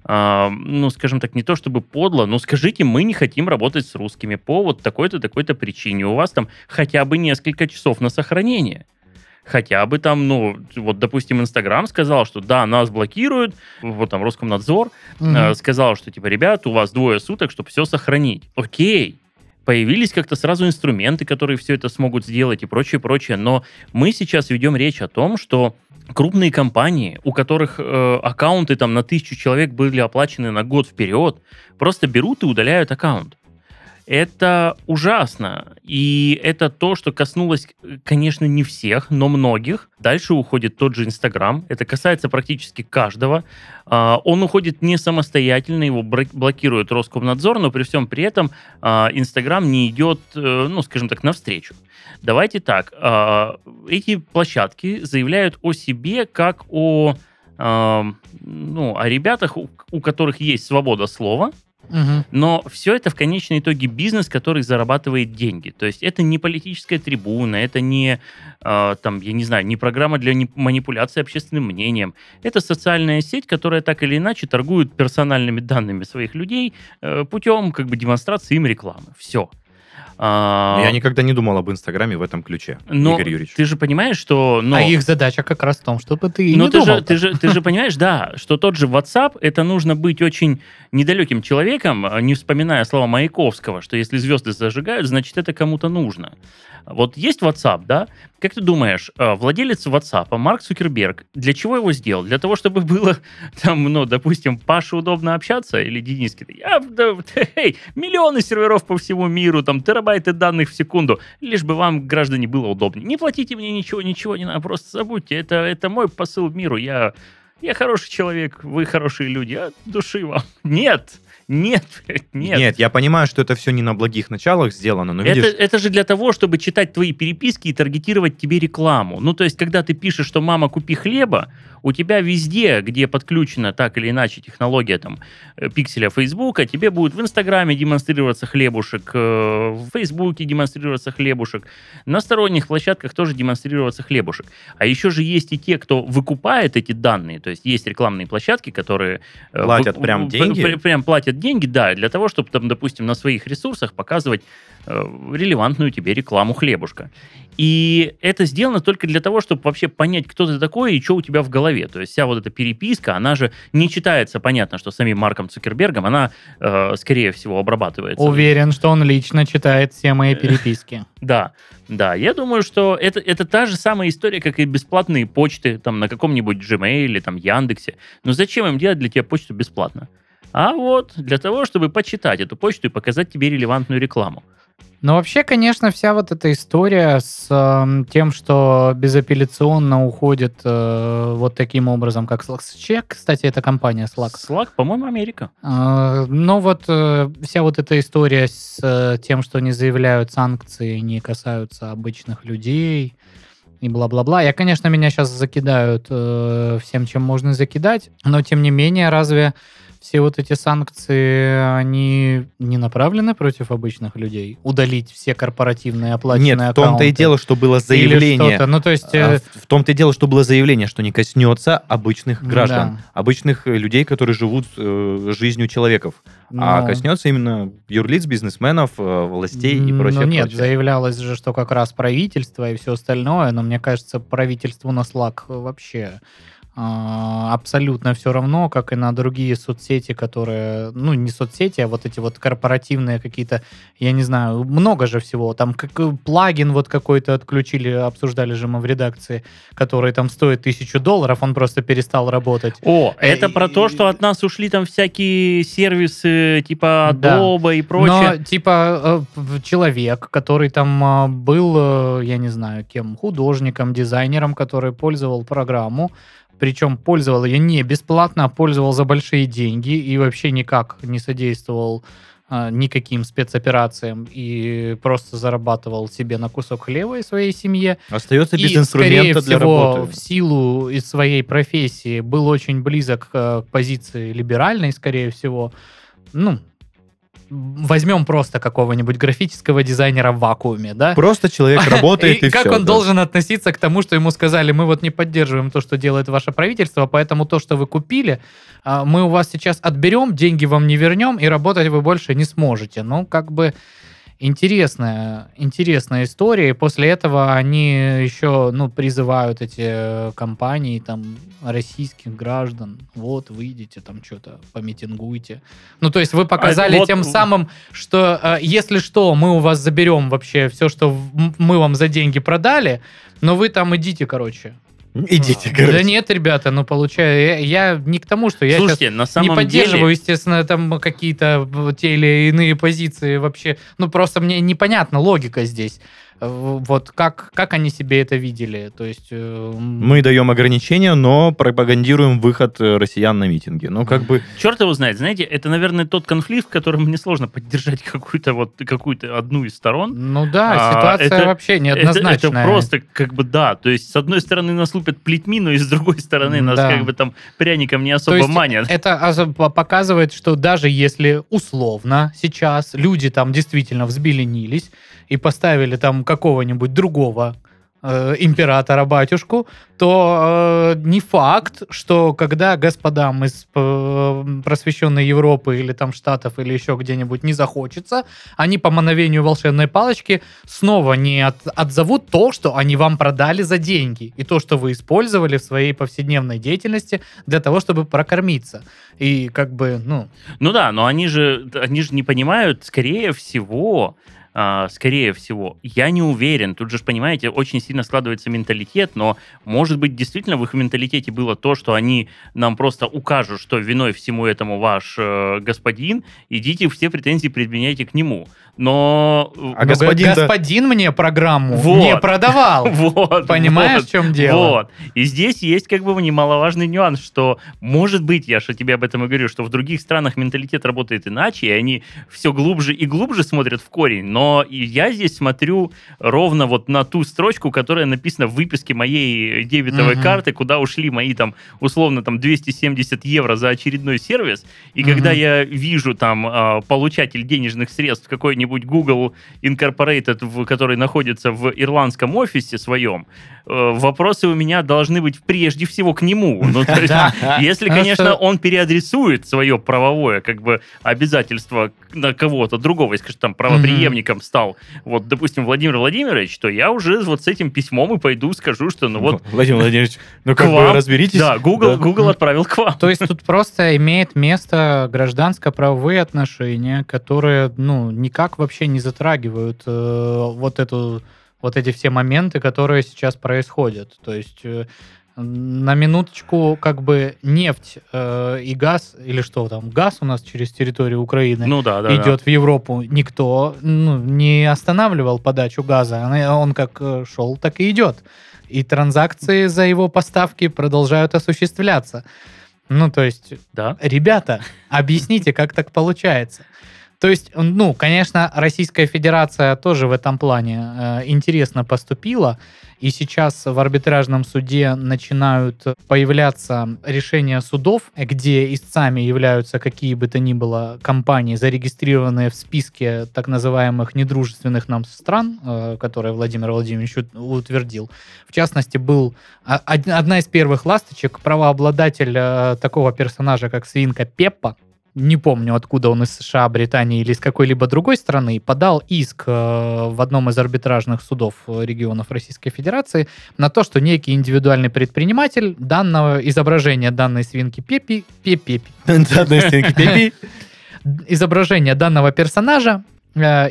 ну, скажем так, не то чтобы подло, но скажите, мы не хотим работать с русскими по вот такой-то, такой-то причине. У вас там хотя бы несколько часов на сохранение. Хотя бы там, ну, вот, допустим, Инстаграм сказал, что да, нас блокируют, вот там Роскомнадзор, Мгм. э, сказал, что типа, ребят, у вас двое суток, чтобы все сохранить. Окей. Появились как-то сразу инструменты, которые все это смогут сделать и прочее, прочее. Но мы сейчас ведем речь о том, что крупные компании, у которых э, аккаунты там на тысячу человек были оплачены на год вперед, просто берут и удаляют аккаунт. Это ужасно. И это то, что коснулось, конечно, не всех, но многих. Дальше уходит тот же Инстаграм. Это касается практически каждого. А, Он уходит не самостоятельно, его блокирует Роскомнадзор, но при всем при этом а, Инстаграм не идет, э, ну, скажем так, навстречу. Давайте так. а, Эти площадки заявляют о себе как о, ну, о ребятах, у у которых есть свобода слова, Мгм. но все это в конечном итоге бизнес, который зарабатывает деньги. То есть это не политическая трибуна, это не, э, там, я не знаю, не программа для ни- манипуляции общественным мнением. Это социальная сеть, которая так или иначе торгует персональными данными своих людей э, путем как бы демонстрации им рекламы. Все. Я никогда не думал об Инстаграме в этом ключе, но Игорь Юрьевич. ты же понимаешь, что... но- А их задача как раз в том, чтобы ты но не ты думал. же, ты, же, ты же понимаешь, да, что тот же WhatsApp, это нужно быть очень недалеким человеком, а, не вспоминая слова Маяковского, что если звезды зажигают, значит, это кому-то нужно. Вот есть WhatsApp, да? Как ты думаешь, э, владелец WhatsApp, Марк Цукерберг, для чего его сделал? Для того, чтобы было там, ну, допустим, Паше удобно общаться или Дениске? Я, да, эй, миллионы серверов по всему миру, там, терабайты данных в секунду, лишь бы вам, граждане, было удобнее. Не платите мне ничего, ничего не надо, просто забудьте. Это, это мой посыл миру. Я, я хороший человек, вы хорошие люди, от души вам. Нет, Нет, нет. Нет, я понимаю, что это все не на благих началах сделано, но Это, видишь, это же для того, чтобы читать твои переписки и таргетировать тебе рекламу. Ну, то есть, когда ты пишешь, что «мама, купи хлеба», у тебя везде, где подключена так или иначе технология там э, пикселя Фейсбука, тебе будет в Инстаграме демонстрироваться хлебушек, э, в Фейсбуке демонстрироваться хлебушек, на сторонних площадках тоже демонстрироваться хлебушек. А еще же есть и те, кто выкупает эти данные, то есть есть рекламные площадки, которые... э, Платят вы- прям деньги? пр- Прям платят деньги, да, для того, чтобы там, допустим, на своих ресурсах показывать э, релевантную тебе рекламу хлебушка. И это сделано только для того, чтобы вообще понять, кто ты такой и что у тебя в голове. То есть вся вот эта переписка, она же не читается, понятно, что самим Марком Цукербергом, она, э, скорее всего, обрабатывается. Уверен, что он лично читает все мои переписки. Да, да. Я думаю, что это, это та же самая история, как и бесплатные почты там на каком-нибудь Gmail или там Яндексе. Но зачем им делать для тебя почту бесплатно? А вот для того, чтобы почитать эту почту и показать тебе релевантную рекламу. Но вообще, конечно, вся вот эта история с эм, тем, что безапелляционно уходит э, вот таким образом, как Slack. Чья, кстати, это компания Slack? Slack, по-моему, Америка. Э, Но вот э, вся вот эта история с э, тем, что они заявляют санкции, не касаются обычных людей и бла-бла-бла. Я, конечно, меня сейчас закидают э, всем, чем можно закидать, но тем не менее, разве все вот эти санкции, они не направлены против обычных людей? Удалить все корпоративные оплаченные нет, в том-то и дело, что было заявление. что-то. Ну, то есть... А, э, В в том-то и дело, что было заявление, что не коснется обычных Да. граждан, обычных э, людей, которые живут э, жизнью человеков, а ну, коснется именно юрлиц, бизнесменов, э, властей и Ну, прочее. нет, прочее. заявлялось же, что как раз правительство и все остальное, но мне кажется, правительству на Slack вообще а, абсолютно все равно, как и на другие соцсети, которые, ну, не соцсети, а вот эти вот корпоративные какие-то, я не знаю, много же всего. Там как э, плагин вот какой-то отключили, обсуждали же мы в редакции, который там стоит тысячу долларов, он просто перестал работать. О, это Э, про то, что от нас ушли там всякие сервисы типа Да. Adobe и Но, прочее. типа, э, человек, который там а, был, э, я не знаю, кем, художником, дизайнером, который пользовал программу, причем пользовал ее не бесплатно, а пользовал за большие деньги и вообще никак не содействовал а, никаким спецоперациям и просто зарабатывал себе на кусок хлеба и своей семье. Остается без И, скорее инструмента для всего, работы. в силу из своей профессии был очень близок э, к позиции либеральной, скорее всего. Ну, возьмем просто какого-нибудь графического дизайнера в вакууме, да? Просто человек работает и, как всё, он да. должен относиться к тому, что ему сказали, мы вот не поддерживаем то, что делает ваше правительство, поэтому то, что вы купили, а, мы у вас сейчас отберем, деньги вам не вернем, и работать вы больше не сможете. Ну, как бы интересная, интересная история. И после этого они еще, ну, призывают эти э, компании, там, российских граждан, вот, выйдите, там, что-то помитингуйте. Ну, то есть вы показали А вот- тем самым, что э, если что, мы у вас заберем вообще все, что мы вам за деньги продали, но вы там идите, короче. Идите, Да короче. нет, ребята, ну получаю. Я, я не к тому, что я сейчас Слушайте, на не самом поддерживаю, деле... естественно, там какие-то э, те или иные позиции вообще. Ну, просто мне непонятна логика здесь. Вот как, как они себе это видели? То есть... э, Мы даем ограничения, но пропагандируем выход э, россиян на митинги. Ну, как бы... Черт его знает. Знаете, это, наверное, тот конфликт, в котором мне сложно поддержать какую-то вот какую-то одну из сторон. Ну да, А, ситуация это- вообще Это, неоднозначная. это просто как бы да. То есть, с одной стороны, нас лупят плетьми, но и с другой стороны, нас Да. как бы там пряником не То особо есть манят. Это показывает, что даже если условно сейчас люди там действительно взбеленились и поставили там какого-нибудь другого э, императора батюшку, то э, не факт, что когда господам из э, просвещенной Европы или там Штатов или еще где-нибудь не захочется, они по мановению волшебной палочки снова не от- отзовут то, что они вам продали за деньги, и то, что вы использовали в своей повседневной деятельности для того, чтобы прокормиться. И как бы, ну, Ну да, но они же, они же не понимают, скорее всего, скорее всего, я не уверен. Тут же, понимаете, очень сильно складывается менталитет, но, может быть, действительно в их менталитете было то, что они нам просто укажут, что виной всему этому ваш э, господин, идите все претензии предъявляйте к нему. Но... А Ну, господин-то- господин мне программу Вот. не продавал. Вот, Понимаешь, вот, в чем дело? Вот. И здесь есть как бы немаловажный нюанс, что, может быть, я же тебе об этом и говорю, что в других странах менталитет работает иначе, и они все глубже и глубже смотрят в корень, но я здесь смотрю ровно вот на ту строчку, которая написана в выписке моей дебетовой Мгм. карты, куда ушли мои там, условно, там 270 евро за очередной сервис, и Мгм. когда я вижу там а, получатель денежных средств какой-нибудь Google Incorporated, в- который находится в ирландском офисе своем, э, вопросы у меня должны быть прежде всего к нему. Ну, то есть, если, конечно, он переадресует свое правовое как бы обязательство на кого-то другого, если, скажем, там, правоприемником стал, вот, допустим, Владимир Владимирович, то я уже вот с этим письмом и пойду скажу, что ну вот, Владимир Владимирович, ну как бы вам. разберитесь. Да, Google, Да. Google отправил к вам. То есть тут просто имеет место гражданско-правовые отношения, которые, ну, никак вообще не затрагивают э, вот эту вот эти все моменты, которые сейчас происходят. То есть э, на минуточку как бы нефть э, и газ, или что там, газ у нас через территорию Украины Ну да, да. да. идет в Европу, никто ну, не останавливал подачу газа. Она- Он как э, шел, так и идет. И транзакции за его поставки продолжают осуществляться. Ну, то есть, Да. ребята, объясните, как так получается. То есть, ну, конечно, Российская Федерация тоже в этом плане э, интересно поступила, и сейчас в арбитражном суде начинают появляться решения судов, где истцами являются какие бы то ни было компании, зарегистрированные в списке так называемых недружественных нам стран, э, которые Владимир Владимирович ут- утвердил. В частности, был а- од- одна из первых ласточек, правообладатель э, такого персонажа, как свинка Пеппа, не помню, откуда он из США, Британии или из какой-либо другой страны, подал иск э, в одном из арбитражных судов э, регионов Российской Федерации на то, что некий индивидуальный предприниматель данного изображения данной свинки Пеппи, Пеппи, Да, на стенке пипи. изображение данного персонажа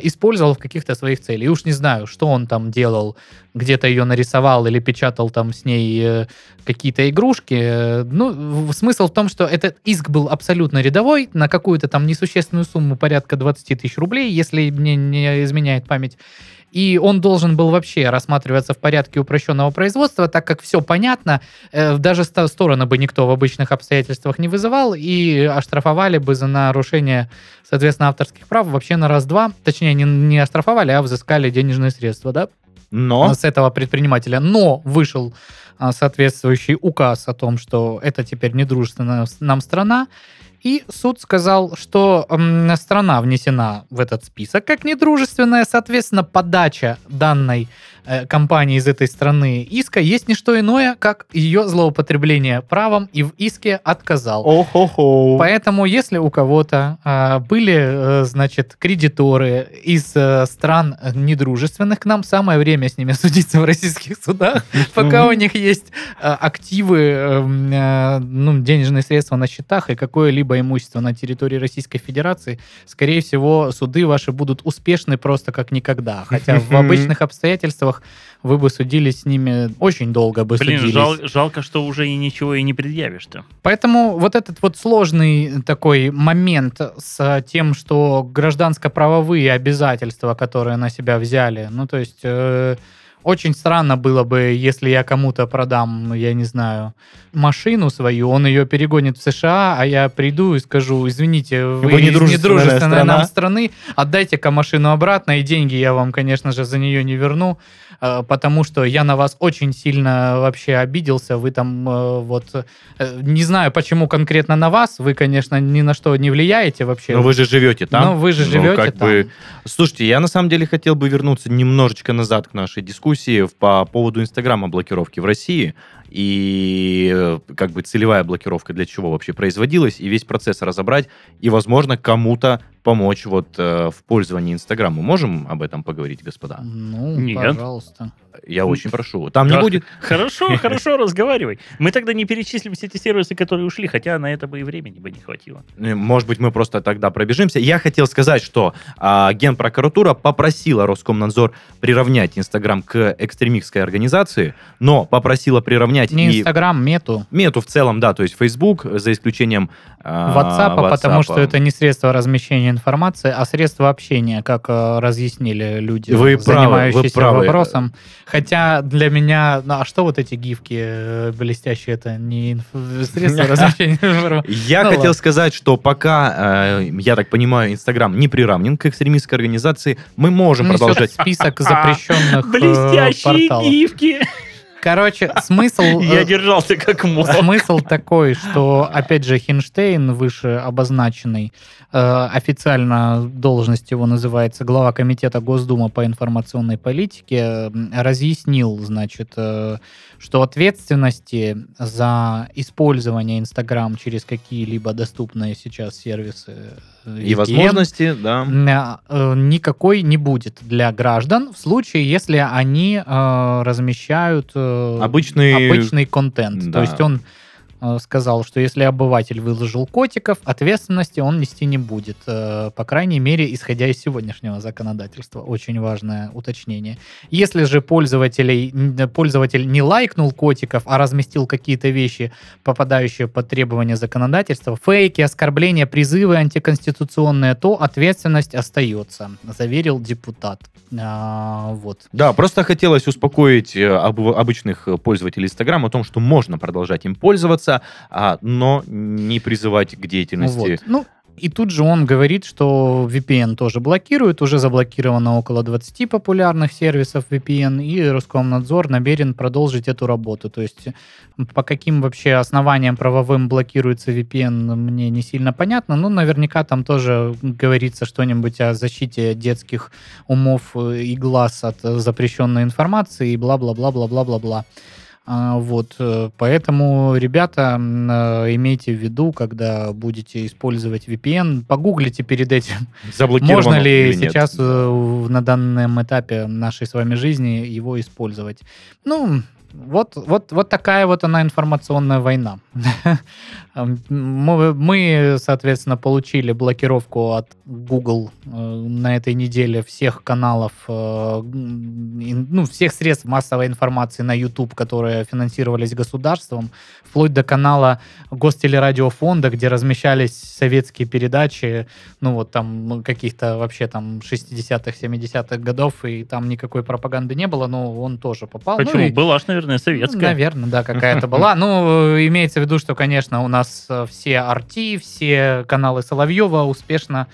использовал в каких-то своих целях. И уж не знаю, что он там делал, где-то ее нарисовал или печатал там с ней э, какие-то игрушки. Э, Ну, смысл в том, что этот иск был абсолютно рядовой, на какую-то там несущественную сумму, порядка 20 тысяч рублей, если мне не изменяет память. И он должен был вообще рассматриваться в порядке упрощенного производства, так как все понятно, э, даже стороны бы никто в обычных обстоятельствах не вызывал и оштрафовали бы за нарушение, соответственно, авторских прав вообще на раз-два. Точнее, не, не оштрафовали, а взыскали денежные средства, да, Но с этого предпринимателя. Но вышел а, соответствующий указ о том, что это теперь недружественная нам страна. И суд сказал, что страна внесена в этот список как недружественная, соответственно, подача данной компании из этой страны иска есть не что иное, как ее злоупотребление правом и в иске отказал. О-хо-хо. Поэтому, если у кого-то а, были, э, значит, кредиторы из э, стран э, недружественных к нам, самое время с ними судиться в российских судах, пока у них есть э, активы, эм, э, ну, денежные средства на счетах и какое-либо имущество на территории Российской Федерации, скорее всего, суды ваши будут успешны просто как никогда. Хотя в обычных обстоятельствах вы бы судились с ними очень долго бы Блин, судились. жал- жалко, что уже и ничего и не предъявишь-то. Поэтому вот этот вот сложный такой момент с тем, что гражданско-правовые обязательства, которые на себя взяли, ну то есть э, очень странно было бы, если я кому-то продам, я не знаю, машину свою, он ее перегонит в США, а я приду и скажу, извините, вы, Вы из недружественная недружественной нам страна». страны, отдайте-ка машину обратно, и деньги я вам, конечно же, за нее не верну, э, потому что я на вас очень сильно вообще обиделся, вы там э, вот, э, не знаю, почему конкретно на вас, вы, конечно, ни на что не влияете вообще. Но вы же живете там. Но вы же Ну, живете как там. бы- Слушайте, я на самом деле хотел бы вернуться немножечко назад к нашей дискуссии в- по поводу Инстаграма блокировки в России и э, как бы целевая блокировка для чего вообще производилась, и весь процесс разобрать, и, возможно, кому-то помочь вот э, в пользовании Инстаграмом. Можем об этом поговорить, господа? Ну, Нет. пожалуйста. Я очень прошу. Там не будет... Хорошо, хорошо, разговаривай. Мы тогда не перечислим все эти сервисы, которые ушли, хотя на это бы и времени бы не хватило. Э, Может быть, мы просто тогда пробежимся. Я хотел сказать, что а, Генпрокуратура попросила Роскомнадзор приравнять Инстаграм к экстремистской организации, но попросила приравнять Не и Инстаграм, мету. Мету в целом, да, то есть Facebook, за исключением а, WhatsApp, потому WhatsApp. что это не средство размещения информации, а средства общения, как э, разъяснили люди, Вы правы, вы занимающиеся правы. вопросом. Хотя для меня, ну а что вот эти гифки э, блестящие, это не инф- средства размещения? Я Ну хотел ладно. сказать, что пока, э, я так понимаю, Инстаграм не приравнен к экстремистской организации, мы можем Несет продолжать. список запрещенных э, Блестящие порталов. гифки. Короче, смысл... э, Я держался как мог. Смысл такой, что, опять же, Хинштейн, выше обозначенный, э, официально должность его называется глава комитета Госдумы по информационной политике, э, разъяснил, значит, э, что ответственности за использование Инстаграм через какие-либо доступные сейчас сервисы э, И VPN, возможности, да. Э, никакой не будет для граждан в случае, если они э, размещают э, Обычный- обычный контент. Да. То есть он э, сказал, что если обыватель выложил котиков, ответственности он нести не будет. Э, по крайней мере, исходя из сегодняшнего законодательства. Очень важное уточнение. Если же пользователей, н- пользователь не лайкнул котиков, а разместил какие-то вещи, попадающие под требования законодательства, фейки, оскорбления, призывы антиконституционные, то ответственность остается, заверил депутат. А, вот. Да, просто хотелось успокоить э, об- обычных э, пользователей Инстаграма о том, что можно продолжать им пользоваться, а, но не призывать к деятельности. Вот. Ну, и тут же он говорит, что VPN тоже блокирует. Уже заблокировано около 20 популярных сервисов VPN, и Роскомнадзор намерен продолжить эту работу. То есть по каким вообще основаниям правовым блокируется VPN, мне не сильно понятно. Но наверняка там тоже говорится что-нибудь о защите детских умов э, и глаз от э, запрещенной информации и бла-бла-бла-бла-бла-бла-бла. А, Вот, э, поэтому, ребята, э, имейте в виду, когда будете использовать VPN, погуглите перед этим, можно ли или нет. сейчас э, на данном этапе нашей с вами жизни его использовать. Ну, вот, вот, вот такая вот она информационная война. Мы, мы, соответственно, получили блокировку от Google э, на этой неделе всех каналов, э, ну, всех средств массовой информации на YouTube, которые финансировались государством, вплоть до канала Гостелерадиофонда, где размещались советские передачи, ну вот там ну, каких-то вообще там 60-х, 70-х годов, и там никакой пропаганды не было, но он тоже попал. Ну, Почему? и- Была ж, наверное, советская. Наверное, да, какая-то была. Ну, э, имеется в виду, что, конечно, у нас э, все RT, все каналы Соловьева успешно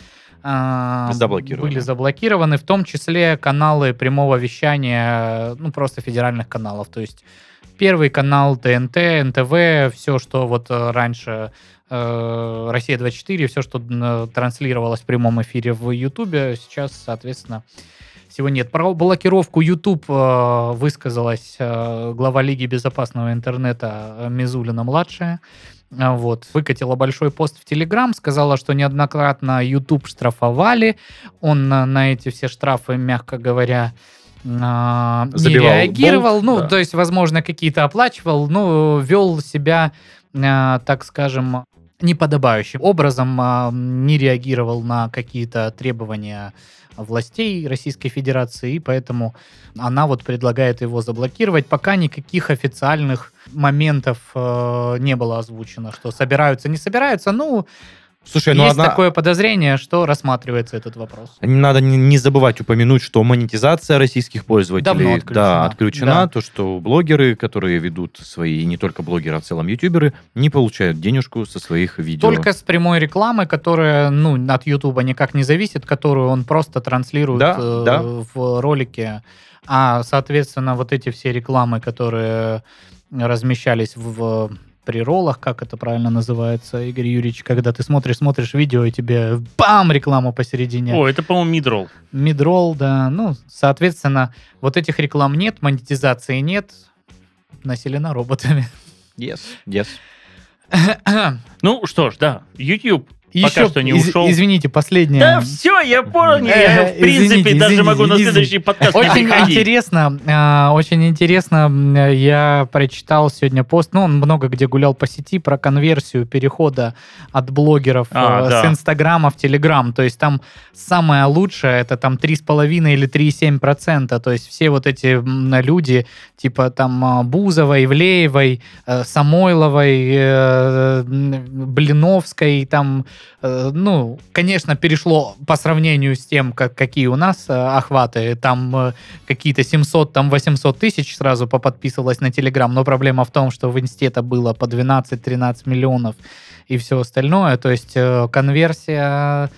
Заблокированы. были заблокированы, в том числе каналы прямого вещания, э, ну, просто федеральных каналов. То есть Первый канал, ТНТ, НТВ, все, что вот э, раньше э, Россия-24, все, что э, транслировалось в прямом эфире в Ютубе, сейчас, соответственно, всего нет. Про блокировку YouTube э, высказалась э, глава Лиги безопасного интернета э, Мизулина-младшая. А, Вот. Выкатила большой пост в Телеграм, сказала, что неоднократно YouTube штрафовали. Он на, на эти все штрафы, мягко говоря, а, не реагировал. болт, ну, да. то есть, возможно, какие-то оплачивал, но вел себя, а, так скажем, неподобающим образом, а, не реагировал на какие-то требования властей Российской Федерации, и поэтому она вот предлагает его заблокировать. Пока никаких официальных моментов э, не было озвучено, что собираются, не собираются. Ну, Слушай, ну есть одна... такое подозрение, что рассматривается этот вопрос. Надо не не забывать упомянуть, что монетизация российских пользователей Давно отключена. Да, отключена. Да. То, что блогеры, которые ведут свои, и не только блогеры, а в целом ютуберы, не получают денежку со своих видео. Только с прямой рекламы, которая ну, от Ютуба никак не зависит, которую он просто транслирует Да, э, да. в ролике. А, соответственно, вот эти все рекламы, которые размещались в, в приролах, как это правильно называется, Игорь Юрьевич, когда ты смотришь, смотришь видео, и тебе бам, рекламу посередине. О, это, по-моему, мидрол. Мидрол, да. Ну, соответственно, вот этих реклам нет, монетизации нет, населена роботами. Yes, yes. Ну что ж, да, YouTube Еще, Пока что не из- ушел. Извините, последнее. Да все, я понял. Я, Э, в принципе, извините, даже извините, могу на следующий подкаст не Очень интересно, а, очень интересно, я прочитал сегодня пост, ну, он много где гулял по сети про конверсию перехода от блогеров А, э, да. с Инстаграма в Телеграм. То есть там самое лучшее, это там 3,5 или 3,7%. То есть все вот эти люди, типа там а, Бузовой, Ивлеевой, э, Самойловой, э, Блиновской, там ну, конечно, перешло по сравнению с тем, как, какие у нас э, охваты. Там э, какие-то 700, там 800 тысяч сразу поподписывалось на Телеграм. Но проблема в том, что в Инсте это было по 12-13 миллионов и все остальное. То есть э, конверсия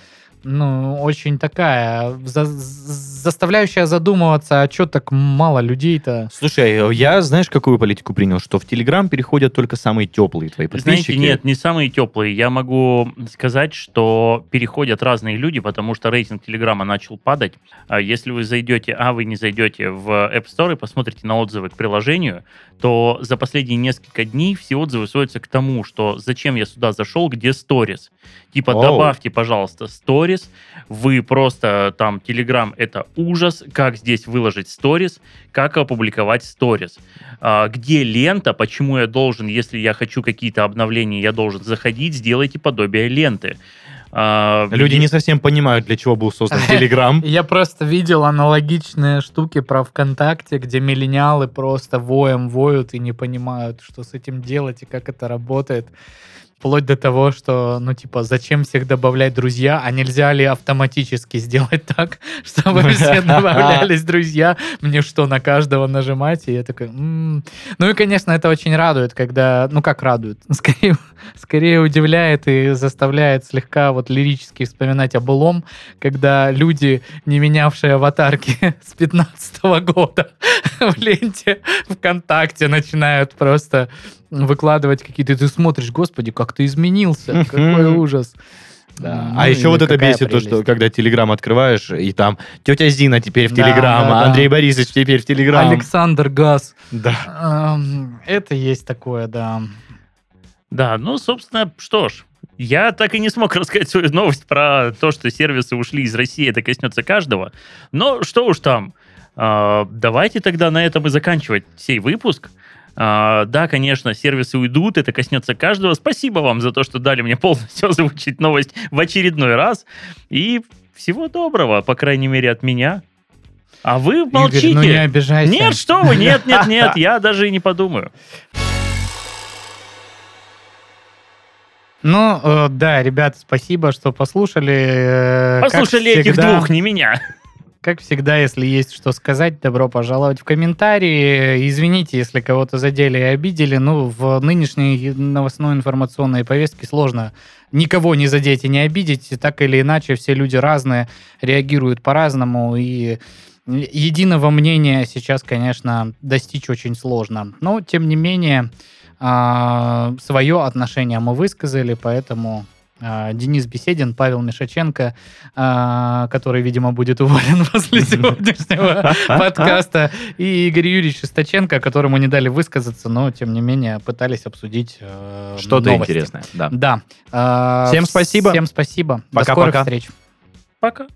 ну, очень такая, за- заставляющая задумываться, а что так мало людей-то? Слушай, я знаешь, какую политику принял? Что в Телеграм переходят только самые теплые твои подписчики. Знаете, нет, не самые теплые. Я могу сказать, что переходят разные люди, потому что рейтинг Телеграма начал падать. А Если вы зайдете, а вы не зайдете в App Store и посмотрите на отзывы к приложению, то за последние несколько дней все отзывы сводятся к тому, что зачем я сюда зашел, где сторис. Типа, Оу. добавьте, пожалуйста, сторис. Вы просто там, Telegram это ужас, как здесь выложить сторис, как опубликовать сторис. А, где лента, почему я должен, если я хочу какие-то обновления, я должен заходить, сделайте подобие ленты. А, Люди не совсем понимают, для чего был создан Телеграм. Я просто видел аналогичные штуки про ВКонтакте, где миллениалы просто воем воют и не понимают, что с этим делать и как это работает. Вплоть до того, что, ну, типа, зачем всех добавлять друзья, а нельзя ли автоматически сделать так, чтобы все добавлялись друзья? Мне что, на каждого нажимать? И я такой, «М». Ну и, конечно, это очень радует, когда, ну как радует, скорее, скорее удивляет и заставляет слегка вот лирически вспоминать о былом, когда люди, не менявшие аватарки с 15 года в ленте ВКонтакте, начинают просто выкладывать какие-то... Ты смотришь, господи, как ты изменился, какой ужас. Да. А Ну, еще вот это бесит, то, что прелесть. когда Телеграм открываешь, и там тетя Зина теперь в Да, Телеграм, да, а да. Андрей Борисович теперь в Телеграм. Александр Газ. Да. Эм, Это есть такое, да. Да, ну, собственно, что ж, я так и не смог рассказать свою новость про то, что сервисы ушли из России, это коснется каждого. Но что уж там, А, давайте тогда на этом и заканчивать сей выпуск. А, да, конечно, сервисы уйдут, это коснется каждого. Спасибо вам за то, что дали мне полностью озвучить новость в очередной раз. И всего доброго, по крайней мере, от меня. А вы молчите. Игорь, ну не обижайся. Нет, что вы, нет, нет, нет, я даже и не подумаю. Ну, э, да, ребят, спасибо, что послушали. Э, Послушали этих всегда- двух, не меня. Как всегда, если есть что сказать, добро пожаловать в комментарии. Извините, если кого-то задели и обидели. Ну, в нынешней новостной информационной повестке сложно никого не задеть и не обидеть. Так или иначе, все люди разные, реагируют по-разному. И единого мнения сейчас, конечно, достичь очень сложно. Но, тем не менее, свое отношение мы высказали, поэтому а, Денис Беседин, Павел Мишаченко, а, который, видимо, будет уволен после сегодняшнего подкаста, и Игорь Юрьевич Шестаченко, которому не дали высказаться, но, тем не менее, пытались обсудить э, Что-то интересное. Да. Да. А, Всем спасибо. Всем спасибо. До скорых встреч. Пока.